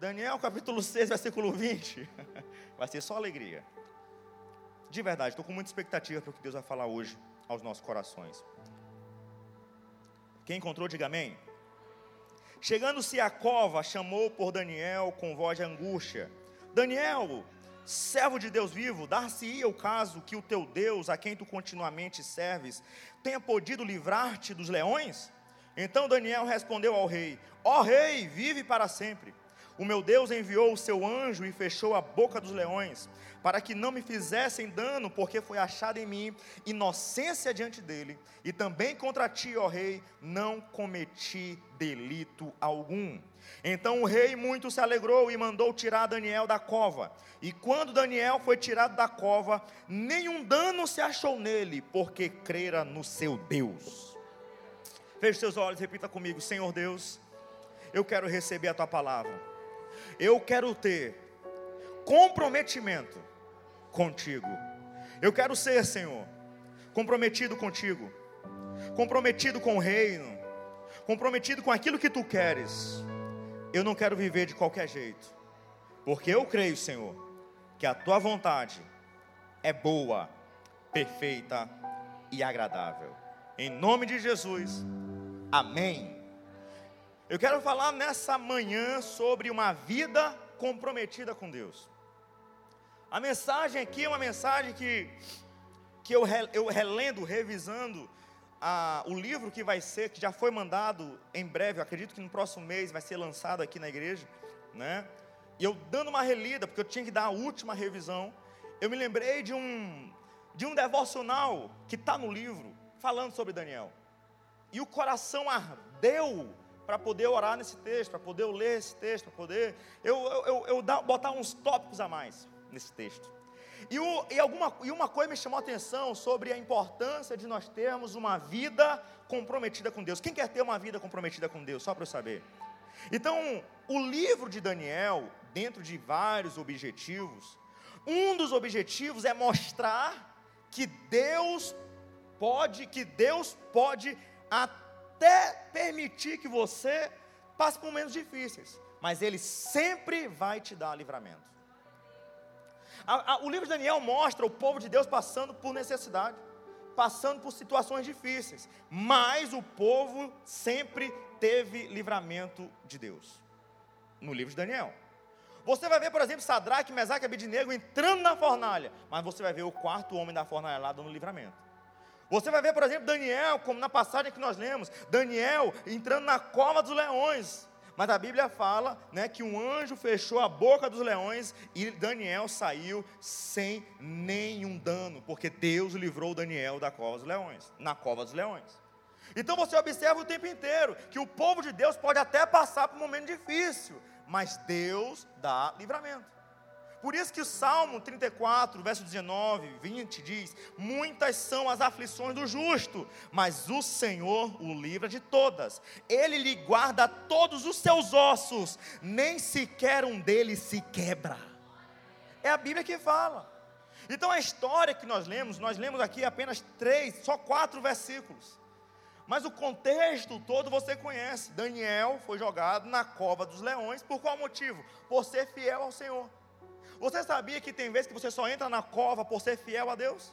Daniel capítulo 6, versículo 20. Vai ser só alegria. De verdade, estou com muita expectativa para o que Deus vai falar hoje aos nossos corações. Quem encontrou, diga amém. Chegando-se à cova, chamou por Daniel com voz de angústia: Daniel, servo de Deus vivo, dar-se-ia o caso que o teu Deus, a quem tu continuamente serves, tenha podido livrar-te dos leões? Então Daniel respondeu ao rei: Ó oh, rei, vive para sempre. O meu Deus enviou o seu anjo e fechou a boca dos leões, para que não me fizessem dano, porque foi achada em mim inocência diante dele, e também contra ti, ó rei, não cometi delito algum. Então o rei muito se alegrou e mandou tirar Daniel da cova. E quando Daniel foi tirado da cova, nenhum dano se achou nele, porque crera no seu Deus. Feche seus olhos, repita comigo: Senhor Deus, eu quero receber a tua palavra eu quero ter comprometimento contigo. Eu quero ser, Senhor, comprometido contigo, comprometido com o reino, comprometido com aquilo que tu queres. Eu não quero viver de qualquer jeito, porque eu creio, Senhor, que a tua vontade é boa, perfeita e agradável. Em nome de Jesus, amém. Eu quero falar nessa manhã sobre uma vida comprometida com Deus. A mensagem aqui é uma mensagem que, que eu, eu relendo, revisando a, o livro que vai ser, que já foi mandado em breve, acredito que no próximo mês vai ser lançado aqui na igreja, né? E eu dando uma relida, porque eu tinha que dar a última revisão, eu me lembrei de um, de um devocional que está no livro, falando sobre Daniel. E o coração ardeu para poder orar nesse texto, para poder ler esse texto, para poder eu, eu, eu, eu botar uns tópicos a mais nesse texto. E, o, e, alguma, e uma coisa me chamou a atenção sobre a importância de nós termos uma vida comprometida com Deus. Quem quer ter uma vida comprometida com Deus? Só para eu saber. Então, o livro de Daniel, dentro de vários objetivos, um dos objetivos é mostrar que Deus pode, que Deus pode até até permitir que você passe por momentos difíceis, mas Ele sempre vai te dar livramento. A, a, o livro de Daniel mostra o povo de Deus passando por necessidade, passando por situações difíceis, mas o povo sempre teve livramento de Deus. No livro de Daniel. Você vai ver, por exemplo, Sadraque, Mesaque e entrando na fornalha, mas você vai ver o quarto homem da fornalha lá dando livramento. Você vai ver, por exemplo, Daniel, como na passagem que nós lemos, Daniel entrando na cova dos leões. Mas a Bíblia fala né, que um anjo fechou a boca dos leões e Daniel saiu sem nenhum dano, porque Deus livrou Daniel da cova dos leões, na cova dos leões. Então você observa o tempo inteiro que o povo de Deus pode até passar por um momento difícil, mas Deus dá livramento. Por isso que o Salmo 34, verso 19, 20 diz: Muitas são as aflições do justo, mas o Senhor o livra de todas. Ele lhe guarda todos os seus ossos, nem sequer um deles se quebra. É a Bíblia que fala. Então a história que nós lemos, nós lemos aqui apenas três, só quatro versículos. Mas o contexto todo você conhece. Daniel foi jogado na cova dos leões, por qual motivo? Por ser fiel ao Senhor. Você sabia que tem vezes que você só entra na cova por ser fiel a Deus?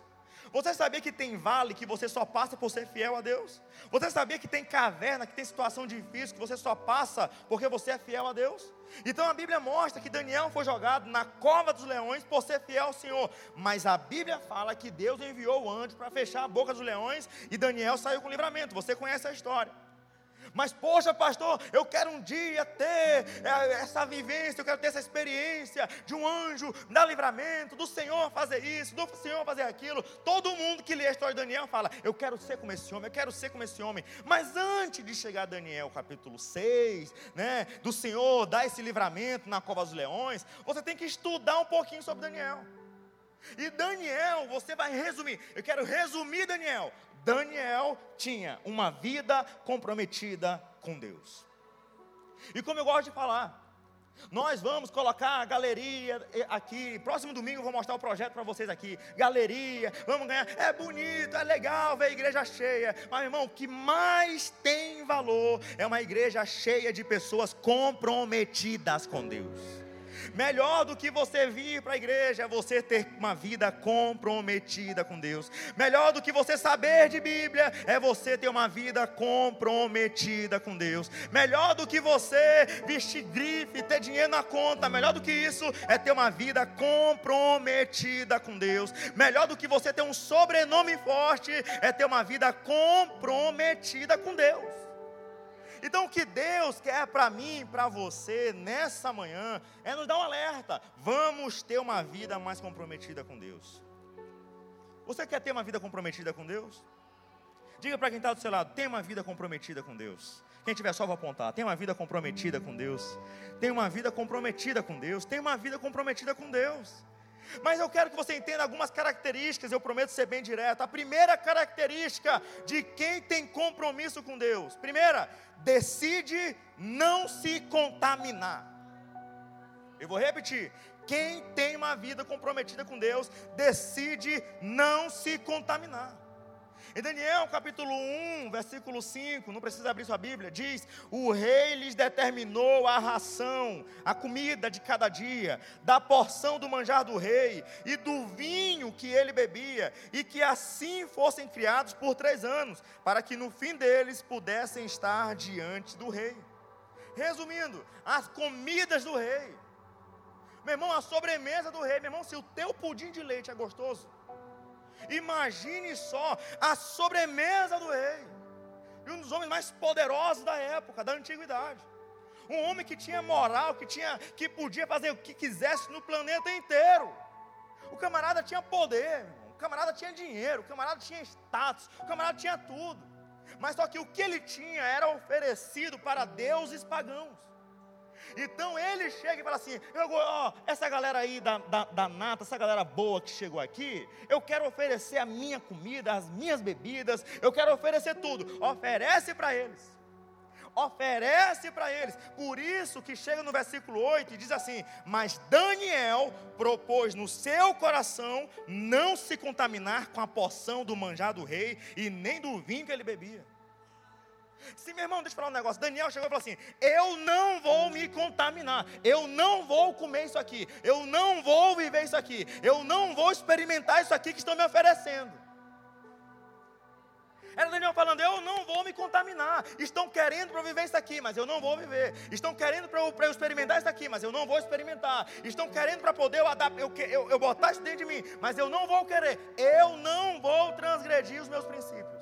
Você sabia que tem vale que você só passa por ser fiel a Deus? Você sabia que tem caverna, que tem situação difícil que você só passa porque você é fiel a Deus? Então a Bíblia mostra que Daniel foi jogado na cova dos leões por ser fiel ao Senhor. Mas a Bíblia fala que Deus enviou o anjo para fechar a boca dos leões e Daniel saiu com livramento. Você conhece a história. Mas, poxa, pastor, eu quero um dia ter é, essa vivência, eu quero ter essa experiência de um anjo dar livramento, do Senhor fazer isso, do Senhor fazer aquilo. Todo mundo que lê a história de Daniel fala: Eu quero ser como esse homem, eu quero ser como esse homem. Mas antes de chegar a Daniel, capítulo 6, né, do Senhor dar esse livramento na cova dos leões, você tem que estudar um pouquinho sobre Daniel. E Daniel, você vai resumir. Eu quero resumir Daniel. Daniel tinha uma vida comprometida com Deus. E como eu gosto de falar, Nós vamos colocar a galeria aqui. Próximo domingo eu vou mostrar o projeto para vocês aqui. Galeria, vamos ganhar. É bonito, é legal ver a igreja cheia. Mas, irmão, o que mais tem valor é uma igreja cheia de pessoas comprometidas com Deus. Melhor do que você vir para a igreja é você ter uma vida comprometida com Deus. Melhor do que você saber de Bíblia é você ter uma vida comprometida com Deus. Melhor do que você vestir grife, ter dinheiro na conta. Melhor do que isso é ter uma vida comprometida com Deus. Melhor do que você ter um sobrenome forte é ter uma vida comprometida com Deus. Então, o que Deus quer para mim, para você, nessa manhã, é nos dar um alerta. Vamos ter uma vida mais comprometida com Deus. Você quer ter uma vida comprometida com Deus? Diga para quem está do seu lado: tem uma vida comprometida com Deus. Quem tiver só vou apontar: tem uma vida comprometida com Deus. Tem uma vida comprometida com Deus. Tem uma vida comprometida com Deus. Mas eu quero que você entenda algumas características, eu prometo ser bem direto. A primeira característica de quem tem compromisso com Deus: primeira, decide não se contaminar. Eu vou repetir: quem tem uma vida comprometida com Deus, decide não se contaminar. Em Daniel capítulo 1, versículo 5, não precisa abrir sua Bíblia, diz: O rei lhes determinou a ração, a comida de cada dia, da porção do manjar do rei e do vinho que ele bebia, e que assim fossem criados por três anos, para que no fim deles pudessem estar diante do rei. Resumindo, as comidas do rei. Meu irmão, a sobremesa do rei, meu irmão, se o teu pudim de leite é gostoso, Imagine só a sobremesa do rei. E um dos homens mais poderosos da época, da antiguidade. Um homem que tinha moral, que tinha, que podia fazer o que quisesse no planeta inteiro. O camarada tinha poder, o camarada tinha dinheiro, o camarada tinha status, o camarada tinha tudo. Mas só que o que ele tinha era oferecido para deuses pagãos. Então ele chega e fala assim: eu, ó, essa galera aí da, da, da nata, essa galera boa que chegou aqui, eu quero oferecer a minha comida, as minhas bebidas, eu quero oferecer tudo. Oferece para eles oferece para eles. Por isso que chega no versículo 8 e diz assim: Mas Daniel propôs no seu coração não se contaminar com a porção do manjar do rei e nem do vinho que ele bebia. Se meu irmão, deixa eu falar um negócio. Daniel chegou e falou assim: Eu não vou me contaminar, eu não vou comer isso aqui, eu não vou viver isso aqui, eu não vou experimentar isso aqui que estão me oferecendo. Era Daniel falando: Eu não vou me contaminar. Estão querendo para eu viver isso aqui, mas eu não vou viver. Estão querendo para eu, eu, experimentar isso aqui, mas eu não vou experimentar. Estão querendo para poder eu, eu, eu, eu botar isso dentro de mim, mas eu não vou querer. Eu não vou transgredir os meus princípios.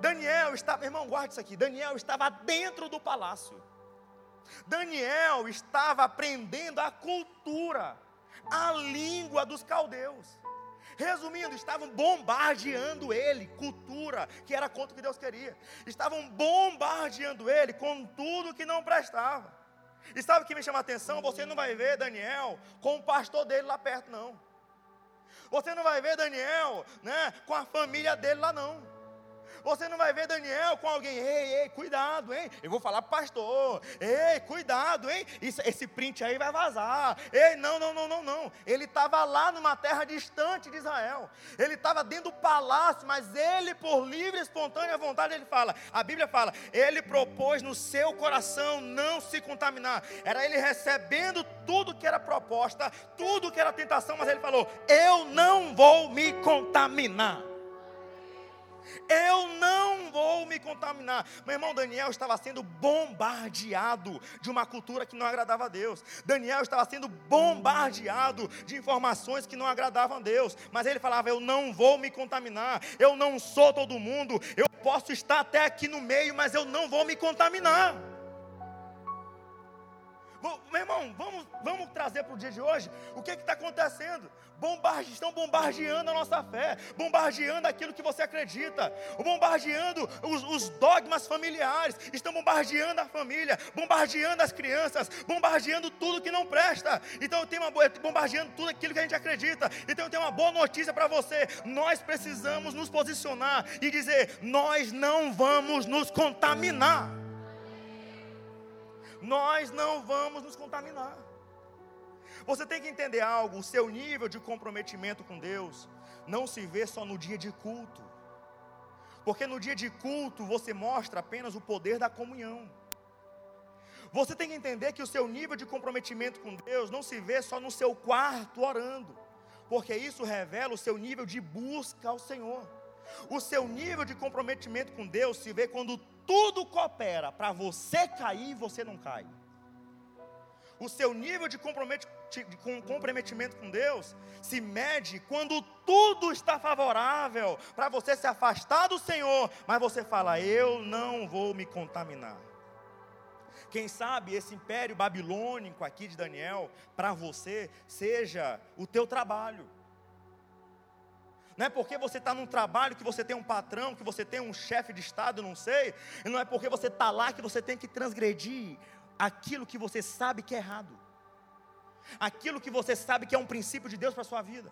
Daniel estava, irmão, guarde isso aqui. Daniel estava dentro do palácio. Daniel estava aprendendo a cultura, a língua dos caldeus. Resumindo, estavam bombardeando ele, cultura, que era contra o que Deus queria. Estavam bombardeando ele com tudo que não prestava. E sabe o que me chama a atenção? Você não vai ver Daniel com o pastor dele lá perto, não. Você não vai ver Daniel né, com a família dele lá, não. Você não vai ver Daniel com alguém, ei, ei, cuidado, hein? Eu vou falar pastor, ei, cuidado, hein? Isso, esse print aí vai vazar. Ei, não, não, não, não, não. Ele estava lá numa terra distante de Israel. Ele estava dentro do palácio, mas ele, por livre e espontânea vontade, ele fala. A Bíblia fala, ele propôs no seu coração não se contaminar. Era ele recebendo tudo que era proposta, tudo que era tentação, mas ele falou: Eu não vou me contaminar. Eu não vou me contaminar. Meu irmão Daniel estava sendo bombardeado de uma cultura que não agradava a Deus. Daniel estava sendo bombardeado de informações que não agradavam a Deus. Mas ele falava: Eu não vou me contaminar. Eu não sou todo mundo. Eu posso estar até aqui no meio, mas eu não vou me contaminar. Meu irmão, vamos, vamos trazer para o dia de hoje o que está acontecendo. Bombarde, estão bombardeando a nossa fé, bombardeando aquilo que você acredita, bombardeando os, os, dogmas familiares, estão bombardeando a família, bombardeando as crianças, bombardeando tudo que não presta. Então eu tenho uma boa, bombardeando tudo aquilo que a gente acredita. Então eu tenho uma boa notícia para você. Nós precisamos nos posicionar e dizer: nós não vamos nos contaminar nós não vamos nos contaminar. Você tem que entender algo: o seu nível de comprometimento com Deus não se vê só no dia de culto, porque no dia de culto você mostra apenas o poder da comunhão. Você tem que entender que o seu nível de comprometimento com Deus não se vê só no seu quarto orando, porque isso revela o seu nível de busca ao Senhor. O seu nível de comprometimento com Deus se vê quando tudo coopera para você cair e você não cai. O seu nível de comprometimento com Deus se mede quando tudo está favorável para você se afastar do Senhor, mas você fala: Eu não vou me contaminar. Quem sabe esse império babilônico aqui de Daniel, para você, seja o teu trabalho. Não é porque você está num trabalho que você tem um patrão, que você tem um chefe de Estado, não sei. Não é porque você está lá que você tem que transgredir aquilo que você sabe que é errado. Aquilo que você sabe que é um princípio de Deus para a sua vida.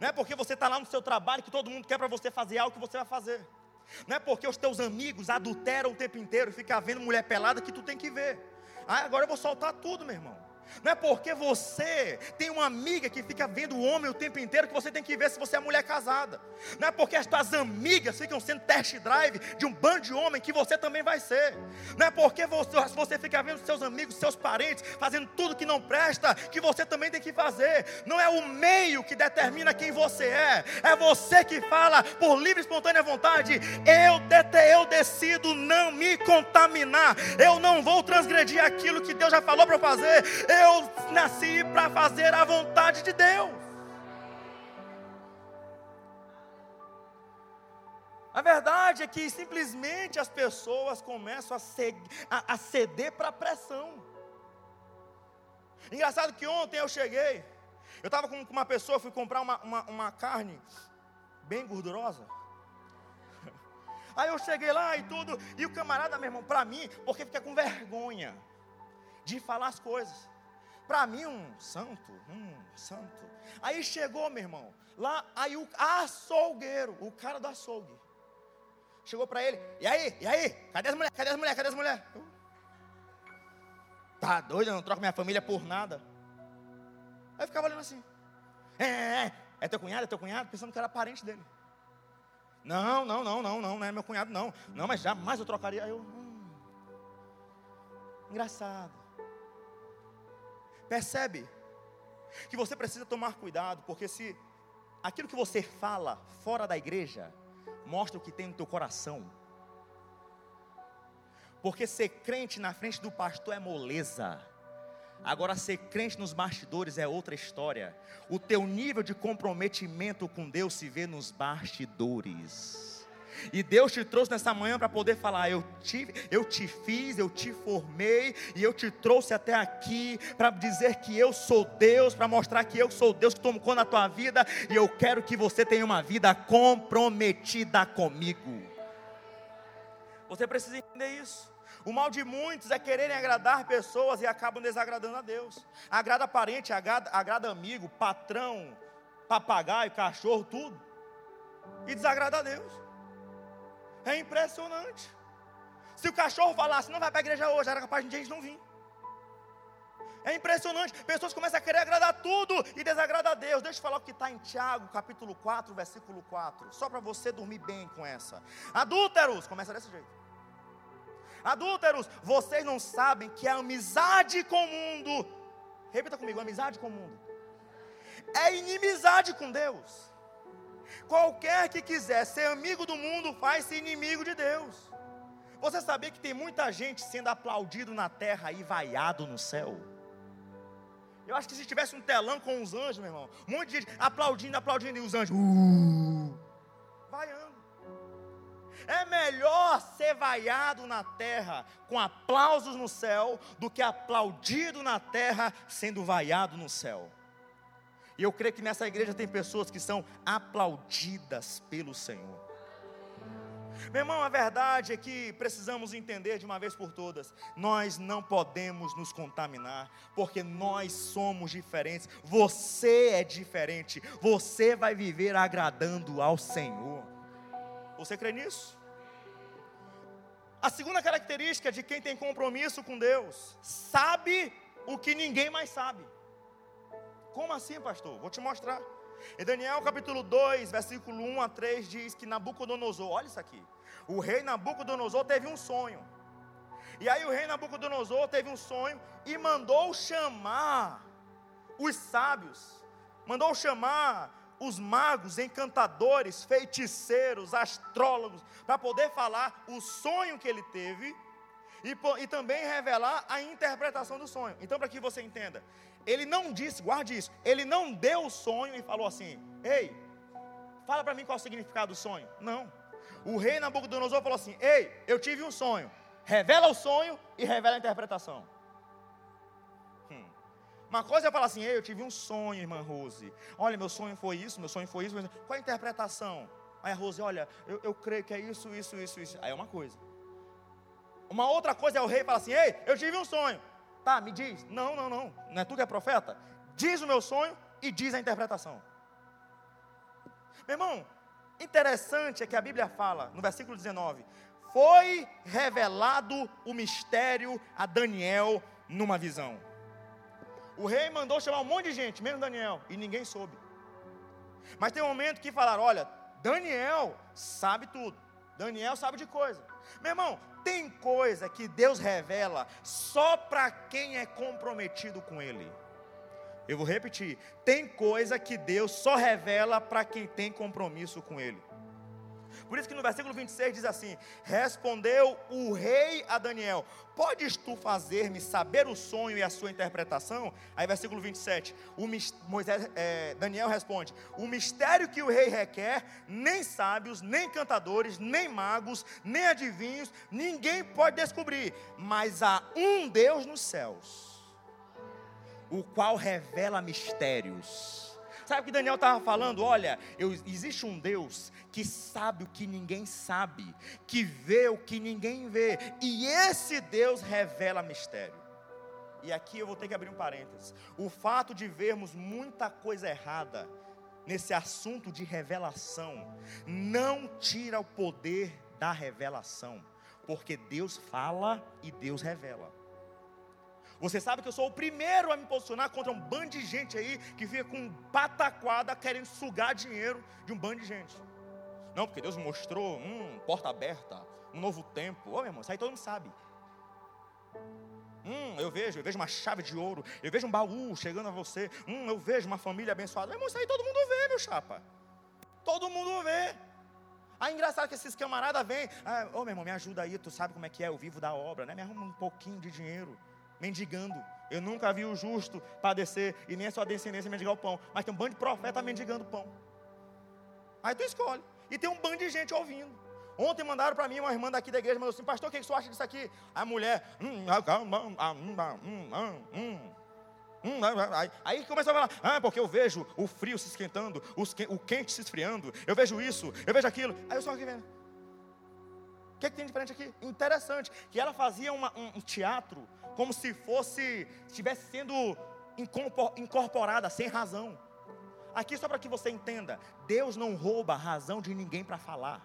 Não é porque você está lá no seu trabalho que todo mundo quer para você fazer algo que você vai fazer. Não é porque os teus amigos adulteram o tempo inteiro e ficam vendo mulher pelada que tu tem que ver. Ah, agora eu vou soltar tudo, meu irmão. Não é porque você tem uma amiga que fica vendo o homem o tempo inteiro que você tem que ver se você é mulher casada. Não é porque as tuas amigas ficam sendo test drive de um bando de homem que você também vai ser. Não é porque você, você fica vendo seus amigos, seus parentes fazendo tudo que não presta que você também tem que fazer. Não é o meio que determina quem você é. É você que fala por livre e espontânea vontade. Eu, eu decido não me contaminar. Eu não vou transgredir aquilo que Deus já falou para fazer eu nasci para fazer a vontade de Deus. A verdade é que simplesmente as pessoas começam a, a, a ceder para a pressão. Engraçado que ontem eu cheguei, eu estava com uma pessoa, fui comprar uma, uma, uma carne bem gordurosa. Aí eu cheguei lá e tudo, e o camarada, meu irmão, para mim, porque fica com vergonha de falar as coisas. Para mim, um santo, um santo. Aí chegou, meu irmão, lá, aí o açougueiro, o cara do açougue, chegou para ele, e aí, e aí, cadê as mulheres, cadê as mulheres, cadê as mulheres? Tá doido, eu não troco minha família por nada. Aí eu ficava olhando assim, é, é, é, é teu cunhado, é teu cunhado, pensando que era parente dele. Não, não, não, não, não, não é meu cunhado, não. Não, mas jamais eu trocaria. Aí eu, hum, engraçado. Percebe que você precisa tomar cuidado, porque se aquilo que você fala fora da igreja mostra o que tem no teu coração. Porque ser crente na frente do pastor é moleza. Agora, ser crente nos bastidores é outra história. O teu nível de comprometimento com Deus se vê nos bastidores. E Deus te trouxe nessa manhã para poder falar: eu te, eu te fiz, eu te formei, e eu te trouxe até aqui para dizer que eu sou Deus, para mostrar que eu sou Deus que tomo conta da tua vida, e eu quero que você tenha uma vida comprometida comigo. Você precisa entender isso. O mal de muitos é quererem agradar pessoas e acabam desagradando a Deus. Agrada parente, agrada, agrada amigo, patrão, papagaio, cachorro, tudo. E desagrada a Deus. É impressionante. Se o cachorro falasse, não vai para a igreja hoje, era capaz de gente não vir. É impressionante. Pessoas começam a querer agradar tudo e desagrada a Deus. Deixa eu falar o que está em Tiago, capítulo 4, versículo 4. Só para você dormir bem com essa. Adúlteros, começa desse jeito. Adúlteros, vocês não sabem que a amizade com o mundo, repita comigo, amizade com o mundo, é inimizade com Deus. Qualquer que quiser ser amigo do mundo faz-se inimigo de Deus. Você sabia que tem muita gente sendo aplaudido na terra e vaiado no céu? Eu acho que se tivesse um telão com os anjos, meu irmão, um monte de gente aplaudindo, aplaudindo, e os anjos, uh, vaiando. É melhor ser vaiado na terra com aplausos no céu do que aplaudido na terra sendo vaiado no céu. E eu creio que nessa igreja tem pessoas que são aplaudidas pelo Senhor. Meu irmão, a verdade é que precisamos entender de uma vez por todas: nós não podemos nos contaminar, porque nós somos diferentes. Você é diferente, você vai viver agradando ao Senhor. Você crê nisso? A segunda característica de quem tem compromisso com Deus, sabe o que ninguém mais sabe. Como assim, pastor? Vou te mostrar. Em Daniel capítulo 2, versículo 1 a 3 diz que Nabucodonosor, olha isso aqui. O rei Nabucodonosor teve um sonho. E aí o rei Nabucodonosor teve um sonho e mandou chamar os sábios, mandou chamar os magos, encantadores, feiticeiros, astrólogos, para poder falar o sonho que ele teve e, e também revelar a interpretação do sonho. Então, para que você entenda, ele não disse, guarde isso, ele não deu o sonho e falou assim: Ei, fala para mim qual é o significado do sonho. Não. O rei Nabucodonosor falou assim: Ei, eu tive um sonho. Revela o sonho e revela a interpretação. Hum. Uma coisa é falar assim: Ei, eu tive um sonho, irmã Rose. Olha, meu sonho foi isso, meu sonho foi isso. Qual é a interpretação? Aí a Rose, olha, eu, eu creio que é isso, isso, isso, isso. Aí é uma coisa. Uma outra coisa é o rei falar assim: Ei, eu tive um sonho. Tá, me diz. Não, não, não. Não é tu que é profeta? Diz o meu sonho e diz a interpretação. Meu irmão, interessante é que a Bíblia fala, no versículo 19: Foi revelado o mistério a Daniel numa visão. O rei mandou chamar um monte de gente, menos Daniel, e ninguém soube. Mas tem um momento que falaram: olha, Daniel sabe tudo. Daniel sabe de coisa. Meu irmão, tem coisa que Deus revela só para quem é comprometido com Ele. Eu vou repetir: tem coisa que Deus só revela para quem tem compromisso com Ele. Por isso que no versículo 26 diz assim: Respondeu o rei a Daniel: Podes tu fazer-me saber o sonho e a sua interpretação? Aí, versículo 27, o, Moisés, é, Daniel responde: O mistério que o rei requer, nem sábios, nem cantadores, nem magos, nem adivinhos, ninguém pode descobrir, mas há um Deus nos céus, o qual revela mistérios Sabe o que Daniel estava falando? Olha, eu, existe um Deus que sabe o que ninguém sabe, que vê o que ninguém vê, e esse Deus revela mistério. E aqui eu vou ter que abrir um parênteses. O fato de vermos muita coisa errada nesse assunto de revelação não tira o poder da revelação, porque Deus fala e Deus revela. Você sabe que eu sou o primeiro a me posicionar contra um bando de gente aí que fica com pataquada querendo sugar dinheiro de um bando de gente. Não, porque Deus mostrou, hum, porta aberta, um novo tempo. Ô, meu irmão, isso aí todo mundo sabe. Hum, eu vejo, eu vejo uma chave de ouro, eu vejo um baú chegando a você. Hum, eu vejo uma família abençoada. Meu irmão, isso aí todo mundo vê, meu chapa. Todo mundo vê. Aí engraçado que esses camaradas vêm. Ah, ô meu irmão, me ajuda aí, tu sabe como é que é, eu vivo da obra, né? Me arruma um pouquinho de dinheiro mendigando. Eu nunca vi o justo padecer e nem a sua descendência mendigar o pão. Mas tem um bando de profeta mendigando pão. Aí tu escolhe. E tem um bando de gente ouvindo. Ontem mandaram para mim uma irmã daqui da igreja, falou assim, pastor, o que, que você acha disso aqui? A mulher, aí, começou a falar, ah, porque eu vejo o frio se esquentando, o quente se esfriando, eu vejo isso, eu vejo aquilo. Aí eu só aqui vendo. O que, que tem diferente aqui? Interessante, que ela fazia uma, um, um teatro como se fosse, estivesse sendo incorporada sem razão. Aqui só para que você entenda, Deus não rouba a razão de ninguém para falar.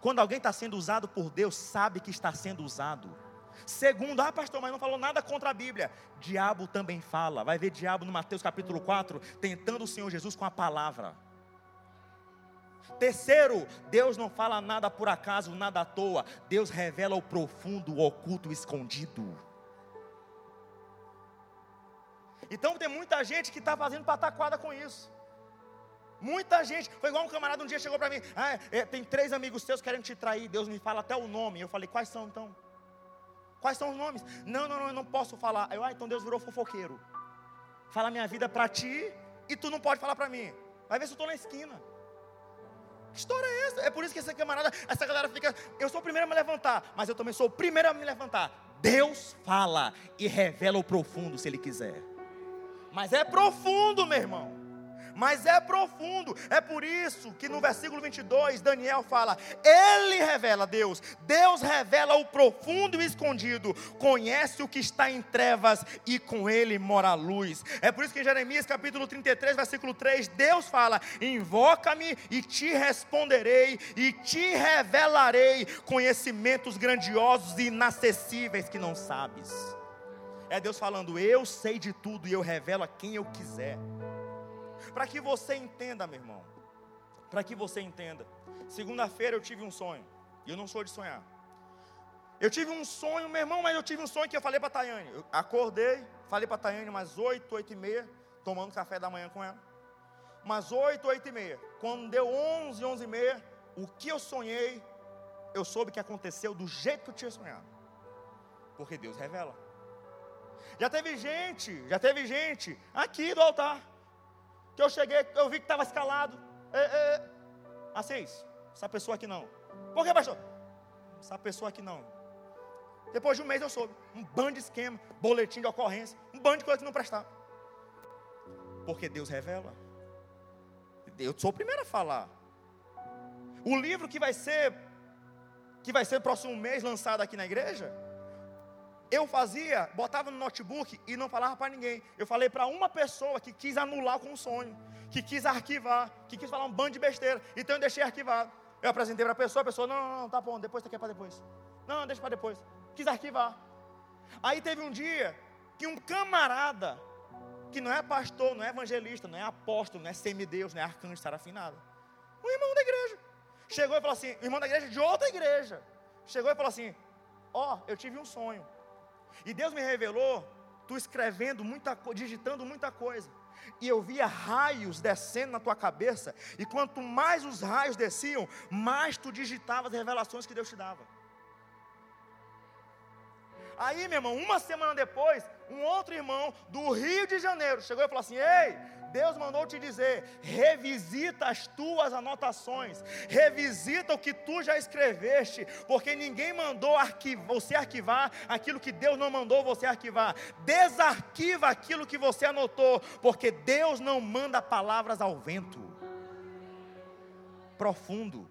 Quando alguém está sendo usado por Deus, sabe que está sendo usado. Segundo, ah pastor, mas não falou nada contra a Bíblia. Diabo também fala. Vai ver diabo no Mateus capítulo 4, tentando o Senhor Jesus com a palavra. Terceiro, Deus não fala nada por acaso, nada à toa. Deus revela o profundo, o oculto, o escondido. Então tem muita gente que está fazendo pataquada com isso. Muita gente, foi igual um camarada um dia chegou para mim, ah, é, tem três amigos seus querendo te trair, Deus me fala até o nome. Eu falei, quais são então? Quais são os nomes? Não, não, não, eu não posso falar. Eu, ah, então Deus virou fofoqueiro. Fala minha vida para ti e tu não pode falar para mim. Vai ver se eu estou na esquina. Que história é essa? É por isso que essa camarada, essa galera fica, eu sou o primeiro a me levantar, mas eu também sou o primeiro a me levantar. Deus fala e revela o profundo se Ele quiser. Mas é profundo, meu irmão. Mas é profundo. É por isso que no versículo 22, Daniel fala: Ele revela Deus, Deus revela o profundo e escondido, conhece o que está em trevas e com ele mora a luz. É por isso que em Jeremias capítulo 33, versículo 3, Deus fala: Invoca-me e te responderei e te revelarei conhecimentos grandiosos e inacessíveis que não sabes. É Deus falando: Eu sei de tudo e eu revelo a quem eu quiser. Para que você entenda, meu irmão. Para que você entenda. Segunda-feira eu tive um sonho. E eu não sou de sonhar. Eu tive um sonho, meu irmão, mas eu tive um sonho que eu falei para a Tayane. Eu acordei, falei para a Tayane umas 8, 8 e meia, tomando café da manhã com ela. Umas 8, 8 e meia. Quando deu 11, 11 e meia, o que eu sonhei, eu soube que aconteceu do jeito que eu tinha sonhado. Porque Deus revela. Já teve gente, já teve gente aqui do altar que eu cheguei, eu vi que estava escalado. É, é, Assis, essa pessoa aqui não. Por que, pastor? Essa pessoa aqui não. Depois de um mês eu soube. Um bando de esquema, boletim de ocorrência, um bando de coisa que não prestava. Porque Deus revela. Eu sou o primeiro a falar. O livro que vai ser, que vai ser próximo mês lançado aqui na igreja, eu fazia, botava no notebook e não falava para ninguém. Eu falei para uma pessoa que quis anular com o sonho, que quis arquivar, que quis falar um bando de besteira. Então eu deixei arquivado. Eu apresentei para a pessoa, a pessoa, não, não, não, tá bom, depois você quer para depois. Não, deixa para depois. Quis arquivar. Aí teve um dia que um camarada, que não é pastor, não é evangelista, não é apóstolo, não é semideus, não é arcanjo, serafinado. Um irmão da igreja. Chegou e falou assim, irmão da igreja de outra igreja. Chegou e falou assim, ó, oh, eu tive um sonho. E Deus me revelou, tu escrevendo muita digitando muita coisa. E eu via raios descendo na tua cabeça. E quanto mais os raios desciam, mais tu digitava as revelações que Deus te dava. Aí, meu irmão, uma semana depois, um outro irmão do Rio de Janeiro chegou e falou assim: Ei, Deus mandou te dizer: revisita as tuas anotações, revisita o que tu já escreveste, porque ninguém mandou arquivar, você arquivar aquilo que Deus não mandou você arquivar. Desarquiva aquilo que você anotou, porque Deus não manda palavras ao vento. Profundo,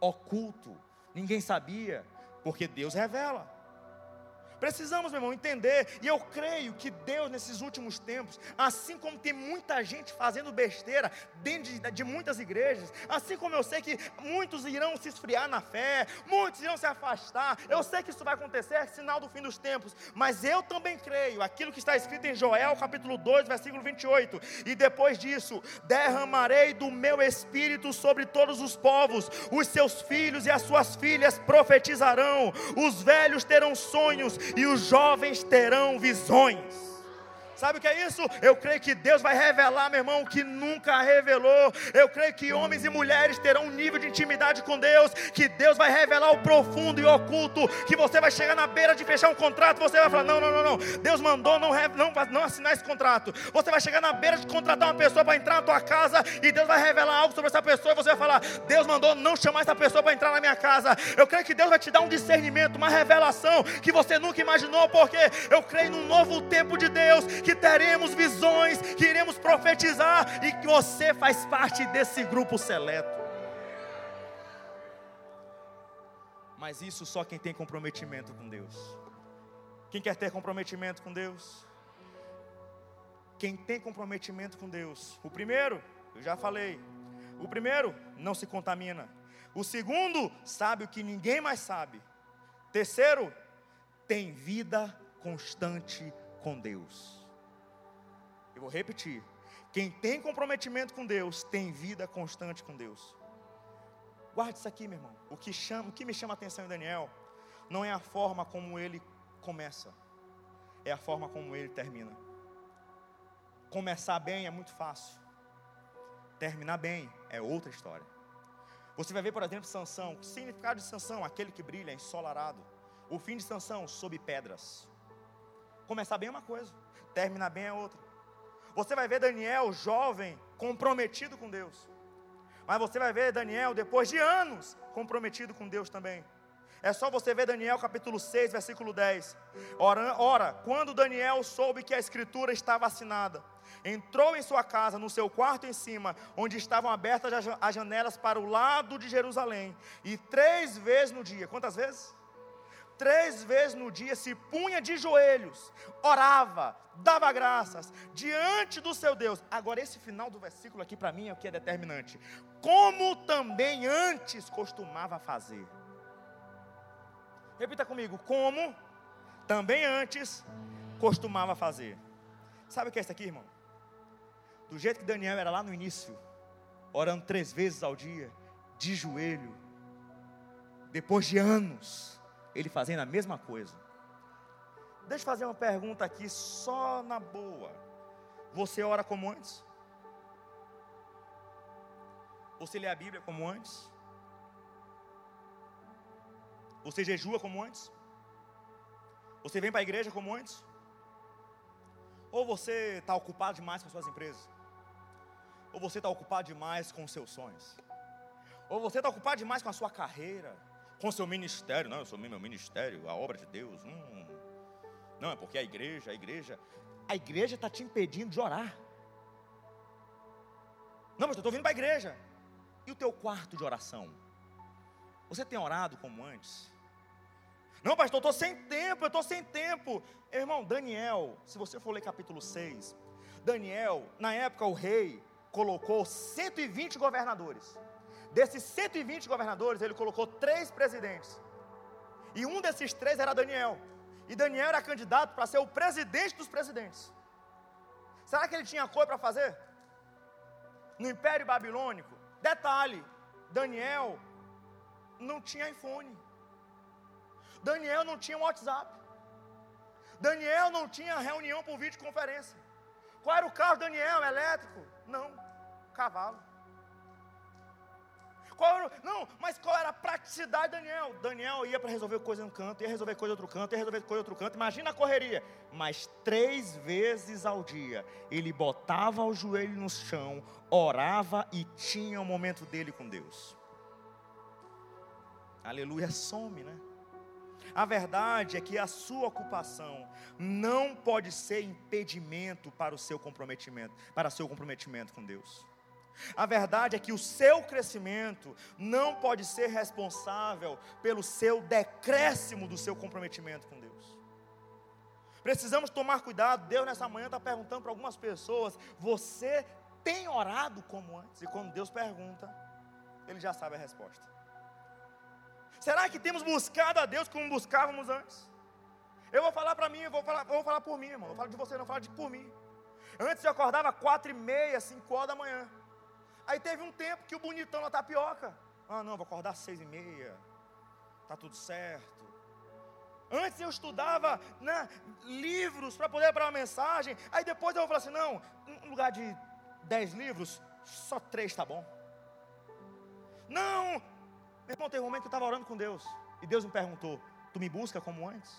oculto, ninguém sabia, porque Deus revela. Precisamos, meu irmão, entender, e eu creio que Deus, nesses últimos tempos, assim como tem muita gente fazendo besteira dentro de, de muitas igrejas, assim como eu sei que muitos irão se esfriar na fé, muitos irão se afastar, eu sei que isso vai acontecer, é sinal do fim dos tempos, mas eu também creio, aquilo que está escrito em Joel, capítulo 2, versículo 28, e depois disso, derramarei do meu espírito sobre todos os povos, os seus filhos e as suas filhas profetizarão, os velhos terão sonhos, e os jovens terão visões. Sabe o que é isso? Eu creio que Deus vai revelar, meu irmão, o que nunca revelou. Eu creio que homens e mulheres terão um nível de intimidade com Deus, que Deus vai revelar o profundo e oculto, que você vai chegar na beira de fechar um contrato, você vai falar: não, não, não, não. Deus mandou não, não, não assinar esse contrato. Você vai chegar na beira de contratar uma pessoa para entrar na tua casa e Deus vai revelar algo sobre essa pessoa e você vai falar: Deus mandou não chamar essa pessoa para entrar na minha casa. Eu creio que Deus vai te dar um discernimento, uma revelação que você nunca imaginou, porque eu creio num novo tempo de Deus que que teremos visões, que iremos profetizar e que você faz parte desse grupo seleto. Mas isso só quem tem comprometimento com Deus. Quem quer ter comprometimento com Deus? Quem tem comprometimento com Deus. O primeiro, eu já falei. O primeiro, não se contamina. O segundo, sabe o que ninguém mais sabe. Terceiro, tem vida constante com Deus vou repetir. Quem tem comprometimento com Deus tem vida constante com Deus. Guarde isso aqui, meu irmão. O que, chama, o que me chama a atenção em Daniel não é a forma como ele começa, é a forma como ele termina. Começar bem é muito fácil, terminar bem é outra história. Você vai ver, por exemplo, Sansão. O significado de Sansão, aquele que brilha, ensolarado. O fim de Sansão, sob pedras. Começar bem é uma coisa, terminar bem é outra. Você vai ver Daniel jovem, comprometido com Deus. Mas você vai ver Daniel depois de anos comprometido com Deus também. É só você ver Daniel capítulo 6, versículo 10. Ora, ora, quando Daniel soube que a escritura estava assinada, entrou em sua casa, no seu quarto em cima, onde estavam abertas as janelas para o lado de Jerusalém, e três vezes no dia, quantas vezes? Três vezes no dia se punha de joelhos, orava, dava graças diante do seu Deus. Agora, esse final do versículo aqui para mim é o que é determinante. Como também antes costumava fazer. Repita comigo, como também antes costumava fazer. Sabe o que é isso aqui, irmão? Do jeito que Daniel era lá no início, orando três vezes ao dia, de joelho, depois de anos, ele fazendo a mesma coisa. Deixa eu fazer uma pergunta aqui, só na boa. Você ora como antes? Você lê a Bíblia como antes? Você jejua como antes? Você vem para a igreja como antes? Ou você está ocupado demais com suas empresas? Ou você está ocupado demais com seus sonhos? Ou você está ocupado demais com a sua carreira, com seu ministério? Não, eu sou meu ministério, a obra de Deus. Hum. Não, é porque a igreja, a igreja, a igreja está te impedindo de orar. Não, mas eu estou vindo para a igreja. E o teu quarto de oração? Você tem orado como antes? Não, pastor, eu estou sem tempo, eu estou sem tempo. Irmão, Daniel, se você for ler capítulo 6, Daniel, na época o rei colocou 120 governadores. Desses 120 governadores, ele colocou três presidentes. E um desses três era Daniel. E Daniel era candidato para ser o presidente dos presidentes. Será que ele tinha coisa para fazer? No Império Babilônico, detalhe: Daniel não tinha iPhone. Daniel não tinha WhatsApp. Daniel não tinha reunião por videoconferência. Qual era o carro Daniel? Elétrico? Não, cavalo. Qual, não, mas qual era a praticidade de Daniel? Daniel ia para resolver coisa em um canto, ia resolver coisa em outro canto, ia resolver coisa em outro canto. Imagina a correria. Mas três vezes ao dia ele botava o joelho no chão, orava e tinha o um momento dele com Deus. Aleluia, some, né? A verdade é que a sua ocupação não pode ser impedimento para o seu comprometimento, para seu comprometimento com Deus. A verdade é que o seu crescimento não pode ser responsável pelo seu decréscimo do seu comprometimento com Deus. Precisamos tomar cuidado. Deus nessa manhã está perguntando para algumas pessoas: você tem orado como antes? E quando Deus pergunta, Ele já sabe a resposta. Será que temos buscado a Deus como buscávamos antes? Eu vou falar para mim, eu vou falar, eu vou falar por mim, irmão. Eu falo de você, não falo de por mim. Antes eu acordava quatro e meia, cinco horas da manhã. Aí teve um tempo que o bonitão na tapioca. Ah, não, vou acordar seis e meia. Tá tudo certo. Antes eu estudava né, livros para poder para uma mensagem. Aí depois eu vou falar assim: não, no lugar de dez livros, só três está bom. Não, meu irmão, teve um momento que eu estava orando com Deus. E Deus me perguntou: Tu me busca como antes?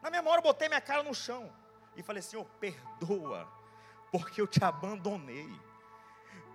Na mesma hora eu botei minha cara no chão. E falei: Senhor, perdoa, porque eu te abandonei.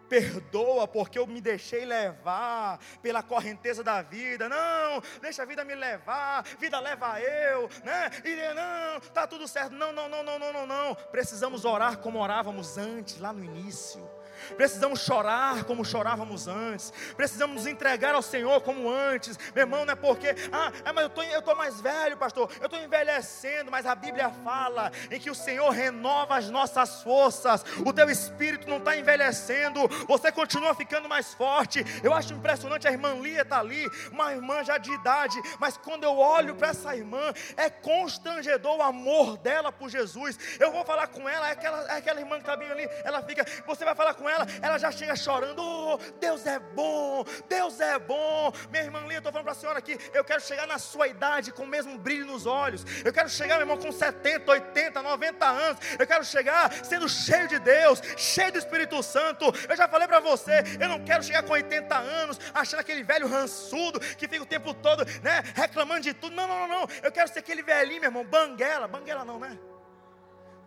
Perdoa porque eu me deixei levar pela correnteza da vida. Não, deixa a vida me levar. Vida leva eu, né? E não, tá tudo certo. Não, não, não, não, não, não, não. Precisamos orar como orávamos antes, lá no início. Precisamos chorar como chorávamos antes. Precisamos nos entregar ao Senhor como antes. Meu irmão, não é porque, ah, é, mas eu tô, estou tô mais velho, pastor. Eu estou envelhecendo, mas a Bíblia fala em que o Senhor renova as nossas forças. O teu espírito não está envelhecendo. Você continua ficando mais forte. Eu acho impressionante a irmã Lia está ali, uma irmã já de idade. Mas quando eu olho para essa irmã, é constrangedor o amor dela por Jesus. Eu vou falar com ela, é aquela, é aquela irmã que está bem ali. Ela fica, você vai falar com ela ela, já chega chorando. Oh, Deus é bom, Deus é bom. Minha irmã eu estou falando para a senhora aqui. Eu quero chegar na sua idade com o mesmo brilho nos olhos. Eu quero chegar, meu irmão, com 70, 80, 90 anos. Eu quero chegar sendo cheio de Deus, cheio do Espírito Santo. Eu já falei para você, eu não quero chegar com 80 anos, achando aquele velho rançudo que fica o tempo todo, né, reclamando de tudo. Não, não, não, não. Eu quero ser aquele velhinho, meu irmão, banguela, banguela não, né?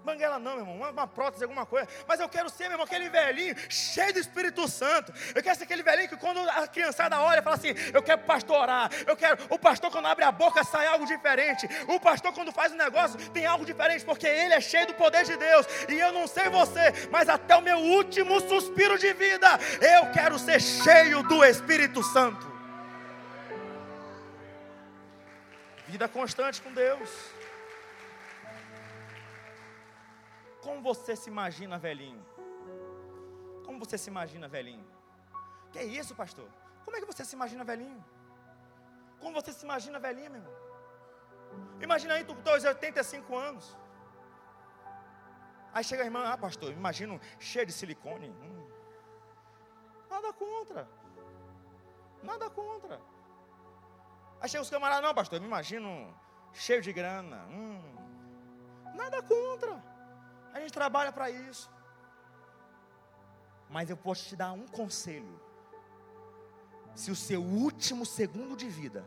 Banguela não, meu irmão, uma, uma, prótese, alguma coisa. Mas eu quero ser, meu irmão, aquele velhinho cheio do Espírito Santo. Eu quero ser aquele velhinho que quando a criançada olha, fala assim: Eu quero pastorar. Eu quero. O pastor, quando abre a boca, sai algo diferente. O pastor, quando faz um negócio, tem algo diferente, porque ele é cheio do poder de Deus. E eu não sei você, mas até o meu último suspiro de vida, eu quero ser cheio do Espírito Santo. Vida constante com Deus. Como você se imagina velhinho? Como você se imagina velhinho? Que é isso, pastor? Como é que você se imagina velhinho? Como você se imagina velhinho, meu irmão? Imagina aí, tu com 85 anos. Aí chega a irmã, ah, pastor, imagino cheio de silicone. Hum. Nada contra. Nada contra. Aí chega os camaradas, não, pastor, me imagino cheio de grana. Hum. Nada contra. A gente trabalha para isso. Mas eu posso te dar um conselho. Se o seu último segundo de vida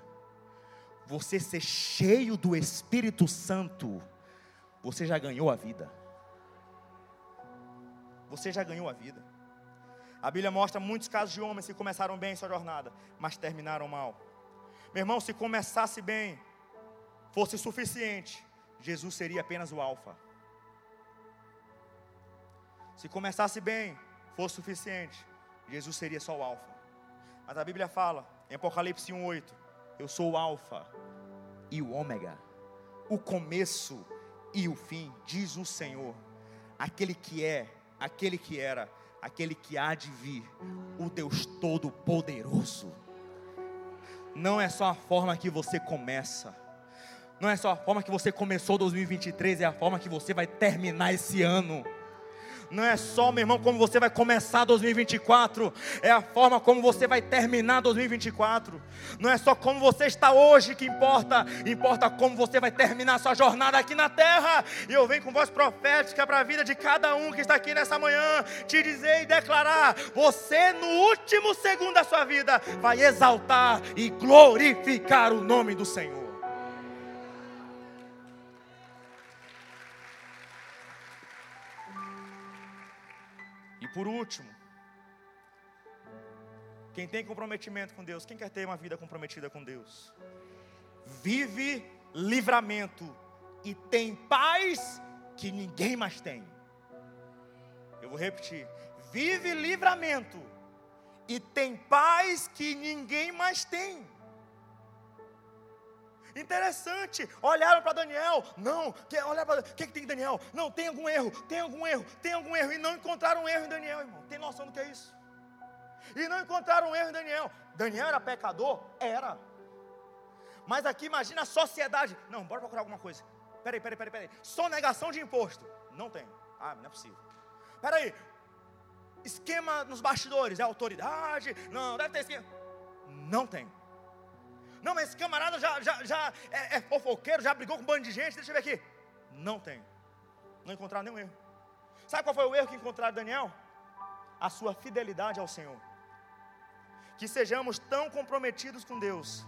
você ser cheio do Espírito Santo, você já ganhou a vida. Você já ganhou a vida. A Bíblia mostra muitos casos de homens que começaram bem sua jornada, mas terminaram mal. Meu irmão, se começasse bem, fosse suficiente, Jesus seria apenas o Alfa. Se começasse bem, fosse suficiente, Jesus seria só o Alfa. Mas a Bíblia fala, em Apocalipse 1,8: Eu sou o Alfa e o Ômega, o começo e o fim, diz o Senhor, aquele que é, aquele que era, aquele que há de vir, o Deus Todo-Poderoso. Não é só a forma que você começa, não é só a forma que você começou 2023, é a forma que você vai terminar esse ano. Não é só, meu irmão, como você vai começar 2024, é a forma como você vai terminar 2024. Não é só como você está hoje que importa, importa como você vai terminar sua jornada aqui na terra. E eu venho com voz profética para a vida de cada um que está aqui nessa manhã, te dizer e declarar: você no último segundo da sua vida vai exaltar e glorificar o nome do Senhor. Por último, quem tem comprometimento com Deus, quem quer ter uma vida comprometida com Deus, vive livramento e tem paz que ninguém mais tem. Eu vou repetir: vive livramento e tem paz que ninguém mais tem. Interessante. Olharam para Daniel. Não, olharam para o que, que tem Daniel? Não, tem algum erro, tem algum erro, tem algum erro. E não encontraram um erro em Daniel, irmão. Tem noção do que é isso? E não encontraram um erro em Daniel. Daniel era pecador? Era. Mas aqui imagina a sociedade. Não, bora procurar alguma coisa. Peraí, peraí, peraí, peraí. Sonegação de imposto. Não tem. Ah, não é possível. Peraí. Esquema nos bastidores. É autoridade. Não, deve ter esquema. Não tem. Não, mas esse camarada já, já, já é, é fofoqueiro, já brigou com um bando de gente. Deixa eu ver aqui. Não tem. Não encontraram nenhum erro. Sabe qual foi o erro que encontraram Daniel? A sua fidelidade ao Senhor. Que sejamos tão comprometidos com Deus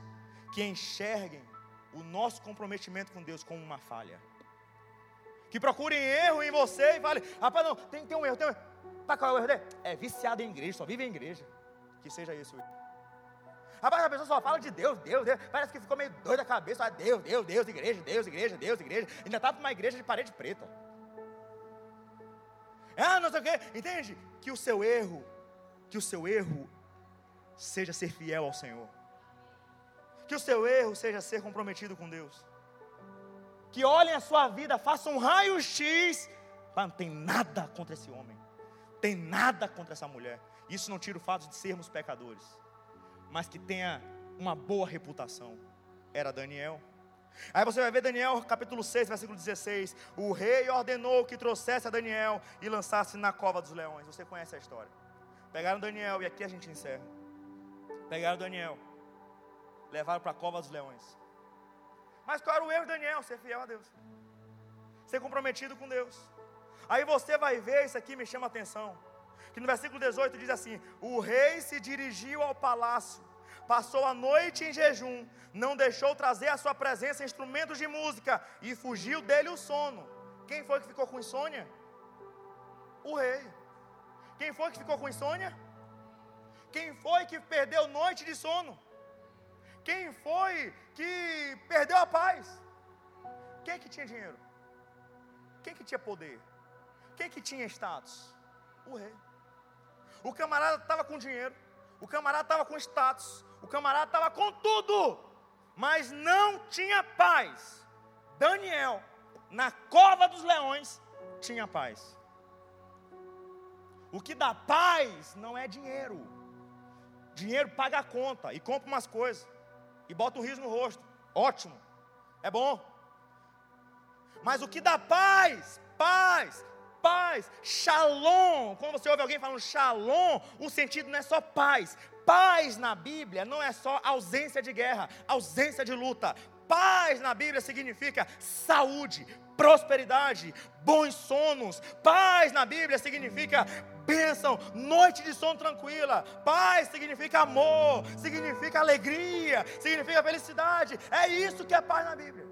que enxerguem o nosso comprometimento com Deus como uma falha. Que procurem erro em você e falem, rapaz, não, tem, tem um erro, tem um erro. Tá, qual é o erro dele? É viciado em igreja, só vive em igreja. Que seja esse o erro. Rapaz, a pessoa só fala de Deus, Deus, Deus. Parece que ficou meio doida a cabeça. Ah, Deus, Deus, Deus, igreja, Deus, igreja, Deus, igreja. Ainda estava uma igreja de parede preta. Ah, não sei o quê. Entende? Que o seu erro, que o seu erro seja ser fiel ao Senhor. Que o seu erro seja ser comprometido com Deus. Que olhem a sua vida, façam um raio-x. Não tem nada contra esse homem. Tem nada contra essa mulher. Isso não tira o fato de sermos pecadores mas que tenha uma boa reputação. Era Daniel. Aí você vai ver Daniel, capítulo 6, versículo 16. O rei ordenou que trouxesse a Daniel e lançasse na cova dos leões. Você conhece a história. Pegaram Daniel, e aqui a gente encerra. Pegaram Daniel, levaram para a cova dos leões. Mas qual era o erro de Daniel? Ser fiel a Deus, ser comprometido com Deus. Aí você vai ver, isso aqui me chama a atenção que no versículo 18 diz assim: O rei se dirigiu ao palácio, passou a noite em jejum, não deixou trazer à sua presença instrumentos de música e fugiu dele o sono. Quem foi que ficou com insônia? O rei. Quem foi que ficou com insônia? Quem foi que perdeu noite de sono? Quem foi que perdeu a paz? Quem que tinha dinheiro? Quem que tinha poder? Quem que tinha status? O rei. O camarada estava com dinheiro, o camarada estava com status, o camarada estava com tudo, mas não tinha paz. Daniel, na cova dos leões, tinha paz. O que dá paz não é dinheiro. Dinheiro paga a conta e compra umas coisas e bota um riso no rosto. Ótimo, é bom. Mas o que dá paz, paz, paz, shalom. Quando você ouve alguém falando shalom, o sentido não é só paz. Paz na Bíblia não é só ausência de guerra, ausência de luta. Paz na Bíblia significa saúde, prosperidade, bons sonos. Paz na Bíblia significa bênção, noite de sono tranquila. Paz significa amor, significa alegria, significa felicidade. É isso que é paz na Bíblia.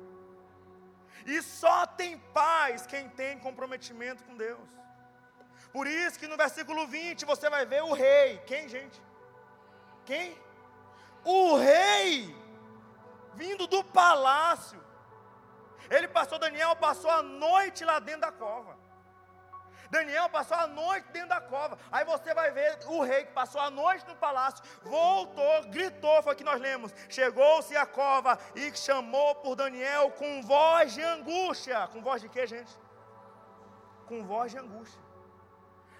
E só tem paz quem tem comprometimento com Deus. Por isso que no versículo 20 você vai ver o rei. Quem, gente? Quem? O rei vindo do palácio. Ele passou, Daniel passou a noite lá dentro da cova. Daniel passou a noite dentro da cova. Aí você vai ver o rei que passou a noite no palácio, voltou, gritou, foi o que nós lemos. Chegou-se à cova e chamou por Daniel com voz de angústia. Com voz de quê, gente? Com voz de angústia.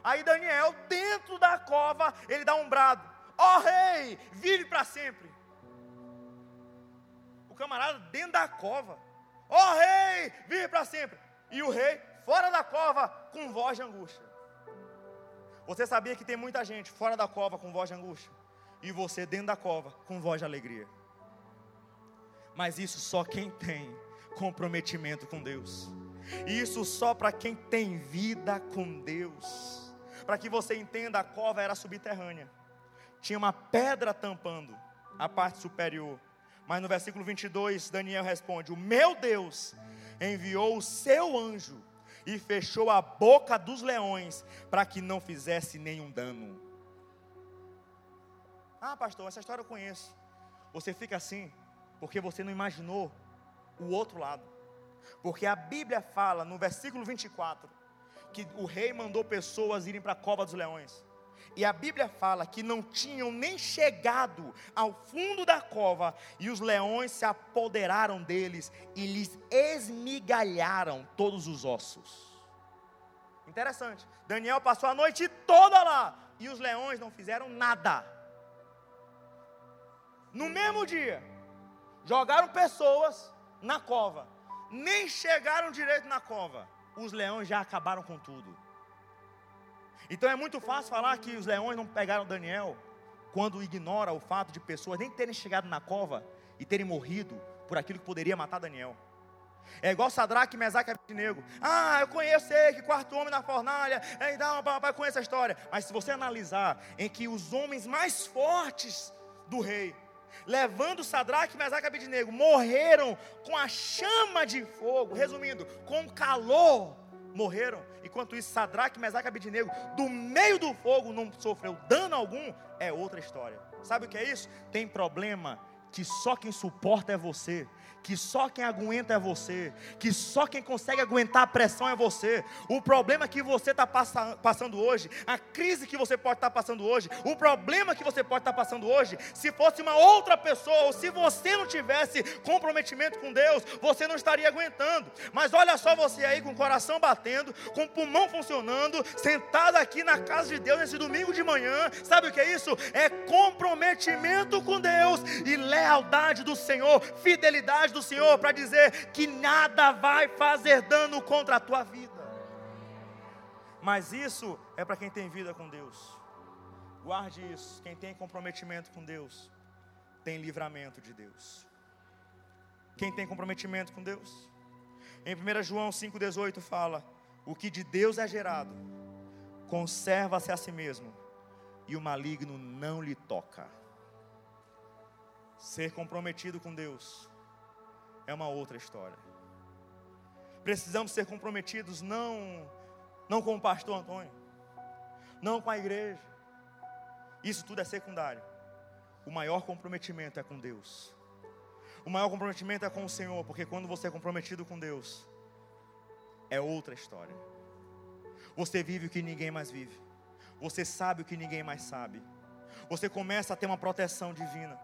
Aí Daniel, dentro da cova, ele dá um brado: Ó oh, rei, vive para sempre. O camarada dentro da cova: Ó oh, rei, vive para sempre. E o rei fora da cova com voz de angústia. Você sabia que tem muita gente fora da cova com voz de angústia? E você dentro da cova com voz de alegria. Mas isso só quem tem comprometimento com Deus. Isso só para quem tem vida com Deus. Para que você entenda, a cova era subterrânea. Tinha uma pedra tampando a parte superior. Mas no versículo 22, Daniel responde: O meu Deus enviou o seu anjo e fechou a boca dos leões para que não fizesse nenhum dano. Ah, pastor, essa história eu conheço. Você fica assim porque você não imaginou o outro lado. Porque a Bíblia fala no versículo 24 que o rei mandou pessoas irem para a cova dos leões. E a Bíblia fala que não tinham nem chegado ao fundo da cova, e os leões se apoderaram deles e lhes esmigalharam todos os ossos. Interessante. Daniel passou a noite toda lá, e os leões não fizeram nada. No mesmo dia, jogaram pessoas na cova, nem chegaram direito na cova, os leões já acabaram com tudo. Então é muito fácil falar que os leões não pegaram Daniel quando ignora o fato de pessoas nem terem chegado na cova e terem morrido por aquilo que poderia matar Daniel. É igual Sadraque, Mesaque e Abednego. Ah, eu conheço sei que quarto homem na fornalha. É, então, papai conhece a história. Mas se você analisar em que os homens mais fortes do rei, levando Sadraque, Mesaque e Abednego, morreram com a chama de fogo. Resumindo, com calor morreram. Enquanto isso, Sadraque, Mesaque e Abednego, do meio do fogo, não sofreu dano algum, é outra história. Sabe o que é isso? Tem problema que só quem suporta é você que só quem aguenta é você, que só quem consegue aguentar a pressão é você. O problema que você está passando hoje, a crise que você pode estar tá passando hoje, o problema que você pode estar tá passando hoje, se fosse uma outra pessoa, ou se você não tivesse comprometimento com Deus, você não estaria aguentando. Mas olha só você aí com o coração batendo, com o pulmão funcionando, sentado aqui na casa de Deus nesse domingo de manhã, sabe o que é isso? É comprometimento com Deus e lealdade do Senhor, fidelidade do Senhor para dizer que nada vai fazer dano contra a tua vida. Mas isso é para quem tem vida com Deus. Guarde isso. Quem tem comprometimento com Deus, tem livramento de Deus. Quem tem comprometimento com Deus? Em 1 João 5,18 fala: O que de Deus é gerado, conserva-se a si mesmo, e o maligno não lhe toca. Ser comprometido com Deus é uma outra história. Precisamos ser comprometidos não não com o pastor Antônio, não com a igreja. Isso tudo é secundário. O maior comprometimento é com Deus. O maior comprometimento é com o Senhor, porque quando você é comprometido com Deus, é outra história. Você vive o que ninguém mais vive. Você sabe o que ninguém mais sabe. Você começa a ter uma proteção divina.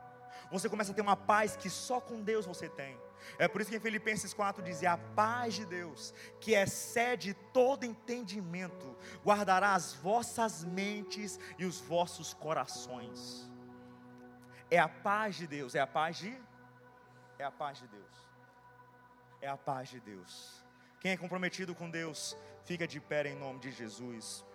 Você começa a ter uma paz que só com Deus você tem. É por isso que em Filipenses 4 dizia: A paz de Deus, que excede todo entendimento, guardará as vossas mentes e os vossos corações. É a paz de Deus, é a paz de é a paz de Deus. É a paz de Deus. Quem é comprometido com Deus, fica de pé em nome de Jesus.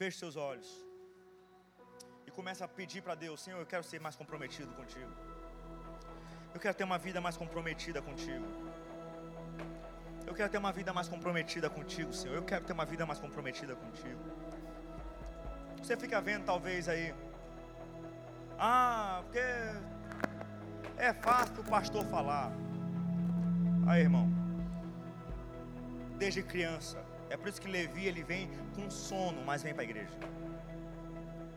Feche seus olhos e comece a pedir para Deus: Senhor, eu quero ser mais comprometido contigo. Eu quero ter uma vida mais comprometida contigo. Eu quero ter uma vida mais comprometida contigo, Senhor. Eu quero ter uma vida mais comprometida contigo. Você fica vendo talvez aí, ah, porque é fácil o pastor falar. Aí, irmão, desde criança, é por isso que Levi ele vem com sono, mas vem para a igreja.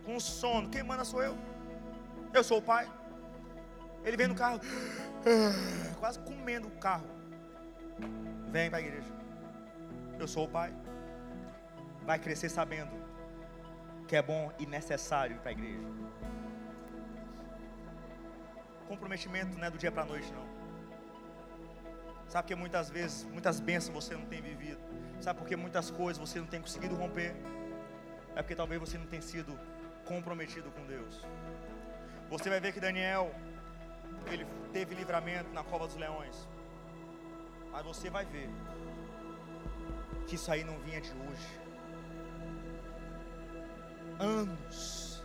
Com sono, quem manda sou eu. Eu sou o pai. Ele vem no carro, quase comendo o carro. Vem para a igreja. Eu sou o pai. Vai crescer sabendo que é bom e necessário ir para a igreja. Comprometimento não é do dia para a noite, não. Sabe que muitas vezes, muitas bênçãos você não tem vivido. Sabe por que muitas coisas você não tem conseguido romper? É porque talvez você não tenha sido comprometido com Deus. Você vai ver que Daniel, ele teve livramento na cova dos leões. Mas você vai ver que isso aí não vinha de hoje. Anos,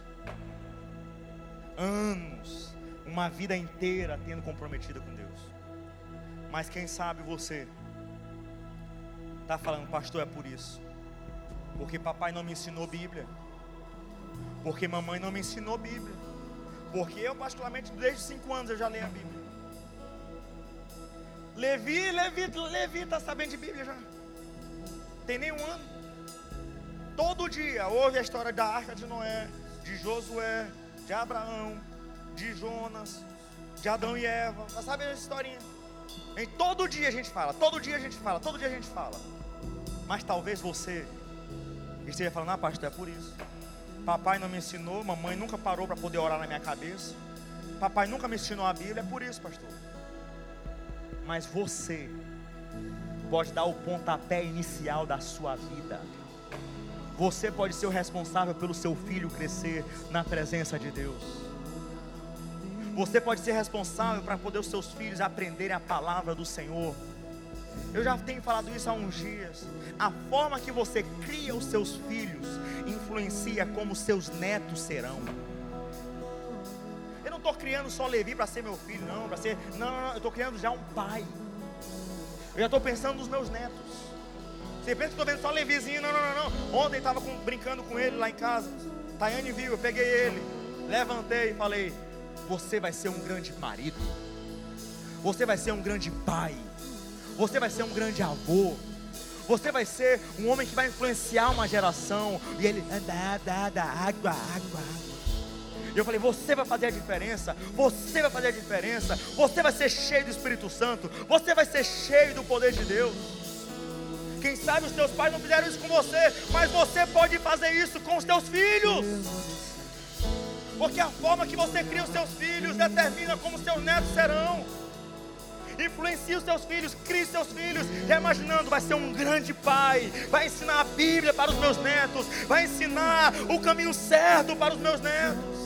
anos, uma vida inteira tendo comprometido com Deus. Mas quem sabe você está falando, pastor, é por isso. Porque papai não me ensinou Bíblia. Porque mamãe não me ensinou Bíblia. Porque eu, particularmente, desde 5 anos eu já leio a Bíblia. Levi, Levi, Levi está sabendo de Bíblia já. Tem nem um ano. Todo dia ouve a história da arca de Noé, de Josué, de Abraão, de Jonas, de Adão e Eva. Já sabe essa historinha? Em todo dia a gente fala, todo dia a gente fala, todo dia a gente fala. Mas talvez você esteja falando, ah, pastor, é por isso. Papai não me ensinou, mamãe nunca parou para poder orar na minha cabeça. Papai nunca me ensinou a Bíblia, é por isso, pastor mas você pode dar o pontapé inicial da sua vida. Você pode ser o responsável pelo seu filho crescer na presença de Deus. Você pode ser responsável para poder os seus filhos aprenderem a palavra do Senhor. Eu já tenho falado isso há uns dias. A forma que você cria os seus filhos influencia como seus netos serão não estou criando só Levi para ser meu filho, não, para ser. Não, não, não, eu estou criando já um pai. Eu já estou pensando nos meus netos. Você pensa que estou vendo só Levizinho? Não, não, não, não. Ontem estava brincando com ele lá em casa. Tayane viu, eu peguei ele, levantei e falei: Você vai ser um grande marido. Você vai ser um grande pai. Você vai ser um grande avô. Você vai ser um homem que vai influenciar uma geração. E ele, dá, dá, dá, água, água, água. E eu falei: Você vai fazer a diferença. Você vai fazer a diferença. Você vai ser cheio do Espírito Santo. Você vai ser cheio do poder de Deus. Quem sabe os teus pais não fizeram isso com você, mas você pode fazer isso com os teus filhos. Porque a forma que você cria os seus filhos determina como seus netos serão. Influencia os seus filhos, crie seus filhos, imaginando, vai ser um grande pai, vai ensinar a Bíblia para os meus netos, vai ensinar o caminho certo para os meus netos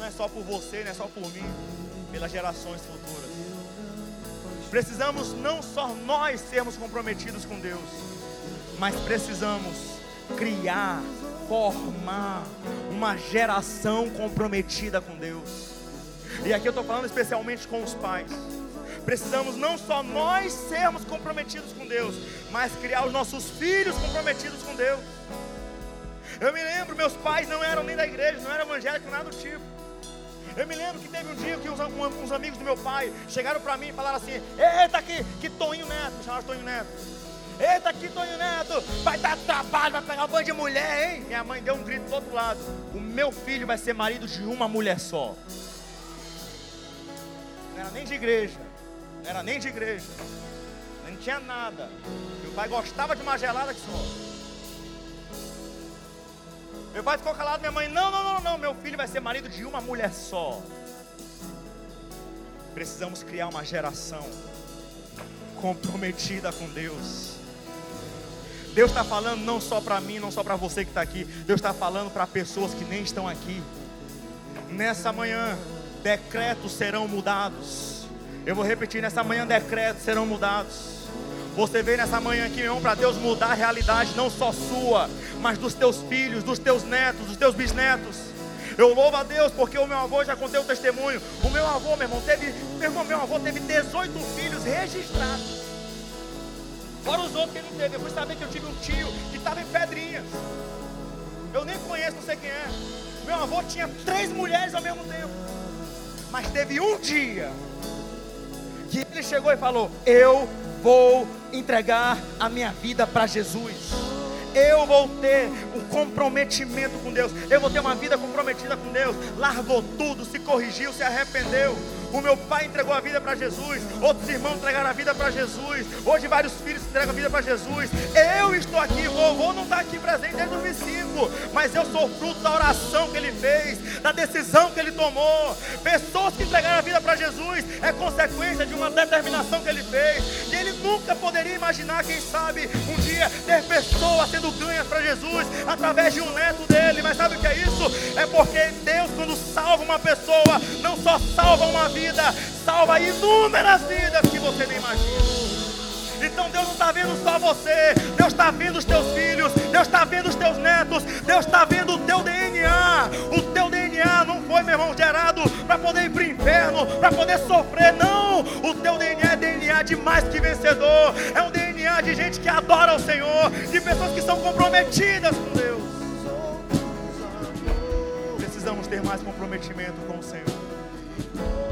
não é só por você, não é só por mim, pelas gerações futuras. Precisamos não só nós sermos comprometidos com Deus, mas precisamos criar, formar uma geração comprometida com Deus. E aqui eu estou falando especialmente com os pais. Precisamos não só nós sermos comprometidos com Deus, mas criar os nossos filhos comprometidos com Deus. Eu me lembro, meus pais não eram nem da igreja, não eram evangélicos, nada do tipo. Eu me lembro que teve um dia que uns, uns amigos do meu pai chegaram para mim e falaram assim: Eita, aqui, que Toninho Neto, me chamaram Toninho Neto. Eita, aqui, Toninho Neto, vai dar trabalho, vai pegar um bando de mulher, hein? Minha mãe deu um grito do outro lado: O meu filho vai ser marido de uma mulher só. Não era nem de igreja, não era nem de igreja, não tinha nada. Meu pai gostava de uma gelada que só. Meu pai ficou calado, minha mãe, não, não, não, não, meu filho vai ser marido de uma mulher só. Precisamos criar uma geração comprometida com Deus. Deus está falando não só para mim, não só para você que está aqui. Deus está falando para pessoas que nem estão aqui. Nessa manhã, decretos serão mudados. Eu vou repetir: nessa manhã, decretos serão mudados. Você veio nessa manhã aqui, meu irmão, para Deus mudar a realidade, não só sua, mas dos teus filhos, dos teus netos, dos teus bisnetos. Eu louvo a Deus porque o meu avô já contei o testemunho. O meu avô, meu irmão, teve, meu irmão, meu avô teve 18 filhos registrados. Fora os outros que ele teve. Eu fui saber que eu tive um tio que estava em Pedrinhas. Eu nem conheço, não sei quem é. Meu avô tinha três mulheres ao mesmo tempo. Mas teve um dia que ele chegou e falou: Eu vou entregar a minha vida para Jesus. Eu vou ter um comprometimento com Deus. Eu vou ter uma vida comprometida com Deus. Largou tudo, se corrigiu, se arrependeu. O meu pai entregou a vida para Jesus. Outros irmãos entregaram a vida para Jesus. Hoje vários filhos entregam a vida para Jesus. Eu estou aqui, vovô não está aqui presente desde 2005. Mas eu sou fruto da oração que ele fez, da decisão que ele tomou. Pessoas que entregaram a vida para Jesus é consequência de uma determinação que ele fez. E ele nunca poderia imaginar, quem sabe, um dia ter pessoas sendo ganhas para Jesus através de um neto dele. Mas sabe o que é isso? É porque Deus, quando salva uma pessoa, não só salva uma vida salva inúmeras vidas que você nem imagina. Então Deus não está vendo só você, Deus está vendo os teus filhos, Deus está vendo os teus netos, Deus está vendo o teu DNA. O teu DNA não foi, meu irmão, gerado para poder ir para o inferno, para poder sofrer, não. O teu DNA é DNA de mais que vencedor, é um DNA de gente que adora o Senhor, de pessoas que são comprometidas com Deus. Precisamos ter mais comprometimento com o Senhor.